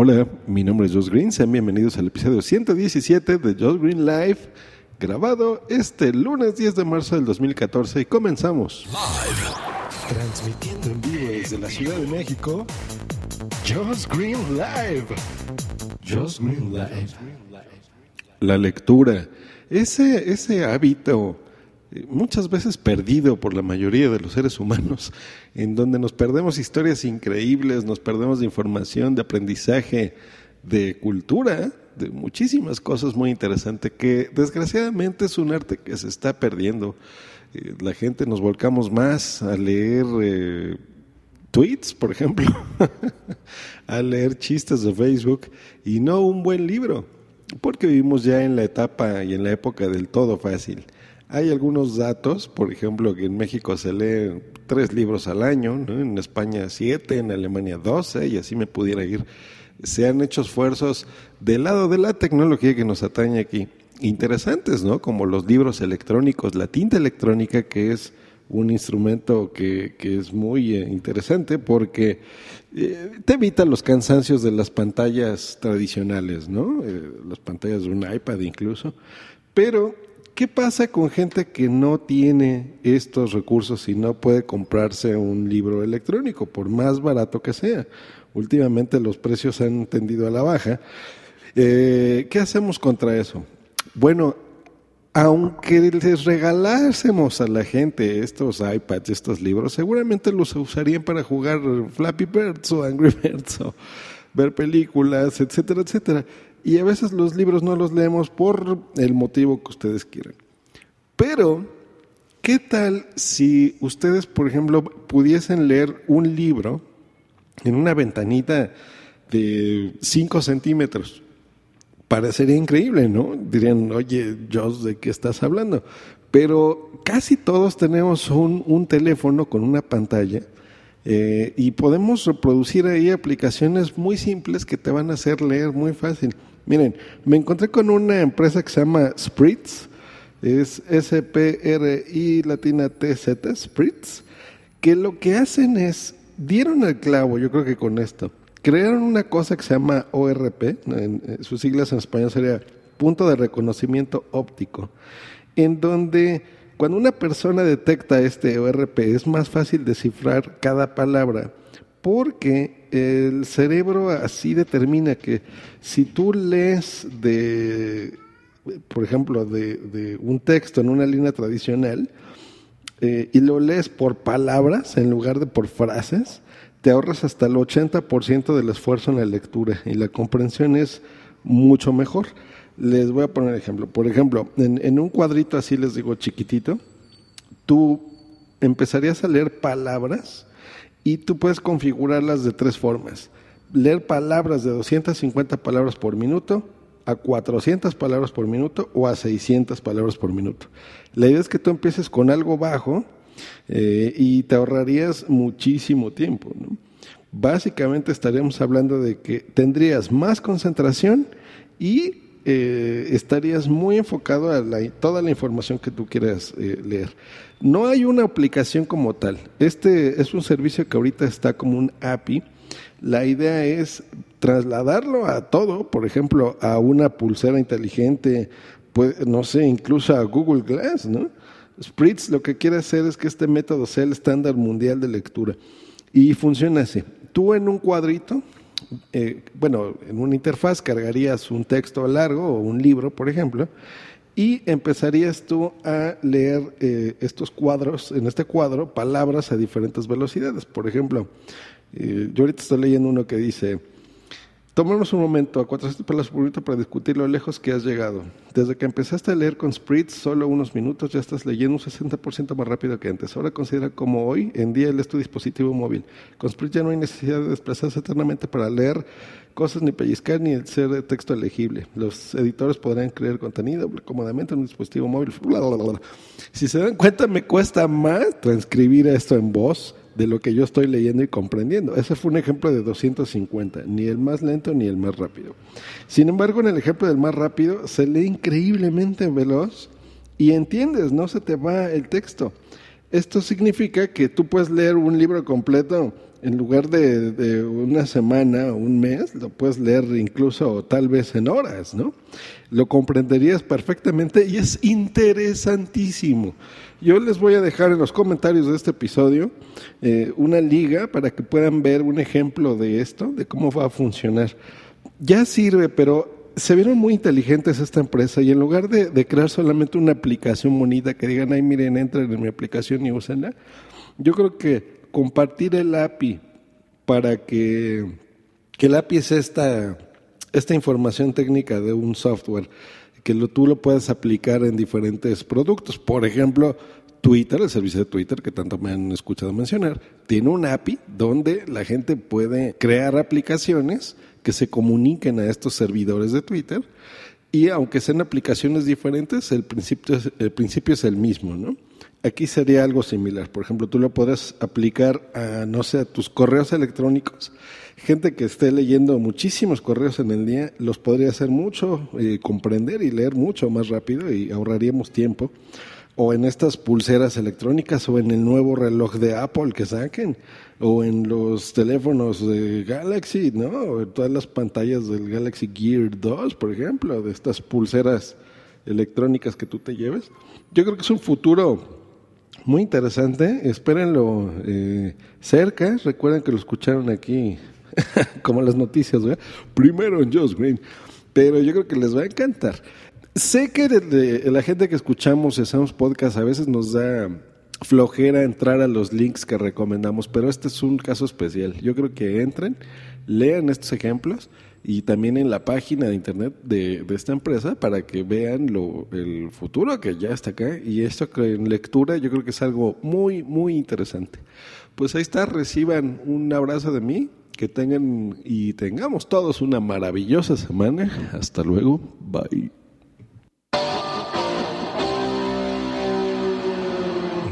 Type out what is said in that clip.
Hola, mi nombre es Josh Green. Sean bienvenidos al episodio 117 de Josh Green Live, grabado este lunes 10 de marzo del 2014 y comenzamos. Transmitiendo en vivo desde la Ciudad de México, Josh Green Live. Josh Green Live. La lectura, ese, ese hábito muchas veces perdido por la mayoría de los seres humanos, en donde nos perdemos historias increíbles, nos perdemos de información, de aprendizaje, de cultura, de muchísimas cosas muy interesantes que desgraciadamente es un arte que se está perdiendo. Eh, la gente nos volcamos más a leer eh, tweets, por ejemplo, a leer chistes de Facebook y no un buen libro, porque vivimos ya en la etapa y en la época del todo fácil. Hay algunos datos, por ejemplo, que en México se leen tres libros al año, en España siete, en Alemania doce, y así me pudiera ir. Se han hecho esfuerzos del lado de la tecnología que nos atañe aquí, interesantes, ¿no? Como los libros electrónicos, la tinta electrónica, que es un instrumento que, que es muy eh, interesante porque eh, te evita los cansancios de las pantallas tradicionales, ¿no? Eh, las pantallas de un iPad incluso, pero ¿Qué pasa con gente que no tiene estos recursos y no puede comprarse un libro electrónico, por más barato que sea? Últimamente los precios han tendido a la baja. Eh, ¿Qué hacemos contra eso? Bueno, aunque les regalásemos a la gente estos iPads, estos libros, seguramente los usarían para jugar Flappy Birds o Angry Birds o ver películas, etcétera, etcétera y a veces los libros no los leemos por el motivo que ustedes quieran. Pero, ¿qué tal si ustedes, por ejemplo, pudiesen leer un libro en una ventanita de 5 centímetros? Parecería increíble, ¿no? Dirían, oye, Joss, ¿de qué estás hablando? Pero casi todos tenemos un teléfono con una pantalla eh, y podemos reproducir ahí aplicaciones muy simples que te van a hacer leer muy fácil. Miren, me encontré con una empresa que se llama Spritz, es S-P-R-I latina T-Z, Spritz, que lo que hacen es, dieron el clavo, yo creo que con esto, crearon una cosa que se llama ORP, en, eh, sus siglas en español sería punto de reconocimiento óptico, en donde cuando una persona detecta este ORP es más fácil descifrar cada palabra porque el cerebro así determina que si tú lees de, por ejemplo, de, un texto en una línea tradicional eh, y lo lees por palabras en lugar de por frases, te ahorras hasta el 80% del esfuerzo en la lectura y la comprensión es mucho mejor. Les voy a poner ejemplo. Por ejemplo, en, un cuadrito así les digo chiquitito, tú empezarías a leer palabras y tú puedes configurarlas de tres formas. Leer palabras de 250 palabras por minuto, a 400 palabras por minuto o a 600 palabras por minuto. La idea es que tú empieces con algo bajo eh, y te ahorrarías muchísimo tiempo. Básicamente estaríamos hablando de que tendrías más concentración y eh, estarías muy enfocado a toda la información que tú quieras eh, leer. No hay una aplicación como tal. Este es un servicio que ahorita está como un API. La idea es trasladarlo a todo, por ejemplo, a una pulsera inteligente, no sé, incluso a Google Glass, ¿no? Spritz lo que quiere hacer es que este método sea el estándar mundial de lectura. Y funciona así. Tú en un cuadrito eh, bueno, en una interfaz cargarías un texto largo o un libro, por ejemplo, y empezarías tú a leer eh, estos cuadros, en este cuadro, palabras a diferentes velocidades. Por ejemplo, eh, yo ahorita estoy leyendo uno que dice, Tomemos un momento a 400 palabras por minuto para discutir lo lejos que has llegado. Desde que empezaste a leer con Spritz, solo unos minutos ya estás leyendo un 60% más rápido que antes. Ahora considera como hoy en día él es tu dispositivo móvil. Con Spritz ya no hay necesidad de desplazarse eternamente para leer cosas ni pellizcar ni ser de texto elegible. Los editores podrán crear contenido cómodamente en un dispositivo móvil. Si se dan cuenta, me cuesta más transcribir esto en voz de lo que yo estoy leyendo y comprendiendo. Ese fue un ejemplo de 250, ni el más lento ni el más rápido. Sin embargo, en el ejemplo del más rápido se lee increíblemente veloz y entiendes, no se te va el texto. Esto significa que tú puedes leer un libro completo en lugar de, una semana o un mes, lo puedes leer incluso tal vez en horas, ¿no? Lo comprenderías perfectamente y es interesantísimo. Yo les voy a dejar en los comentarios de este episodio eh, una liga para que puedan ver un ejemplo de esto, de cómo va a funcionar. Ya sirve, pero se vieron muy inteligentes esta empresa y en lugar de, crear solamente una aplicación bonita que digan, ay, miren, entren en mi aplicación y úsenla, yo creo que compartir el API para que, que el API es esta, esta información técnica de un software, que lo, tú lo puedas aplicar en diferentes productos. Por ejemplo, Twitter, el servicio de Twitter que tanto me han escuchado mencionar, tiene un API donde la gente puede crear aplicaciones que se comuniquen a estos servidores de Twitter y aunque sean aplicaciones diferentes, el principio es, el principio es el mismo, ¿no? Aquí sería algo similar. Por ejemplo, tú lo podrás aplicar a, no sé, a tus correos electrónicos. Gente que esté leyendo muchísimos correos en el día, los podría hacer mucho, eh, comprender y leer mucho más rápido y ahorraríamos tiempo o en estas pulseras electrónicas o en el nuevo reloj de Apple que saquen o en los teléfonos de Galaxy, ¿no? O en todas las pantallas del Galaxy Gear 2, por ejemplo, de estas pulseras electrónicas que tú te lleves. Yo creo que es un futuro muy interesante, espérenlo eh, cerca, recuerden que lo escucharon aquí como las noticias. Primero en Josh Green, pero yo creo que les va a encantar. Sé que la gente que escuchamos hacemos podcast a veces nos da flojera entrar a los links que recomendamos, pero este es un caso especial. Yo creo que entren, lean estos ejemplos y también en la página de internet de, esta empresa para que vean lo, el futuro que ya está acá y esto que en lectura yo creo que es algo muy, muy interesante. Pues ahí está, reciban un abrazo de mí, que tengan y tengamos todos una maravillosa semana. Hasta luego, bye.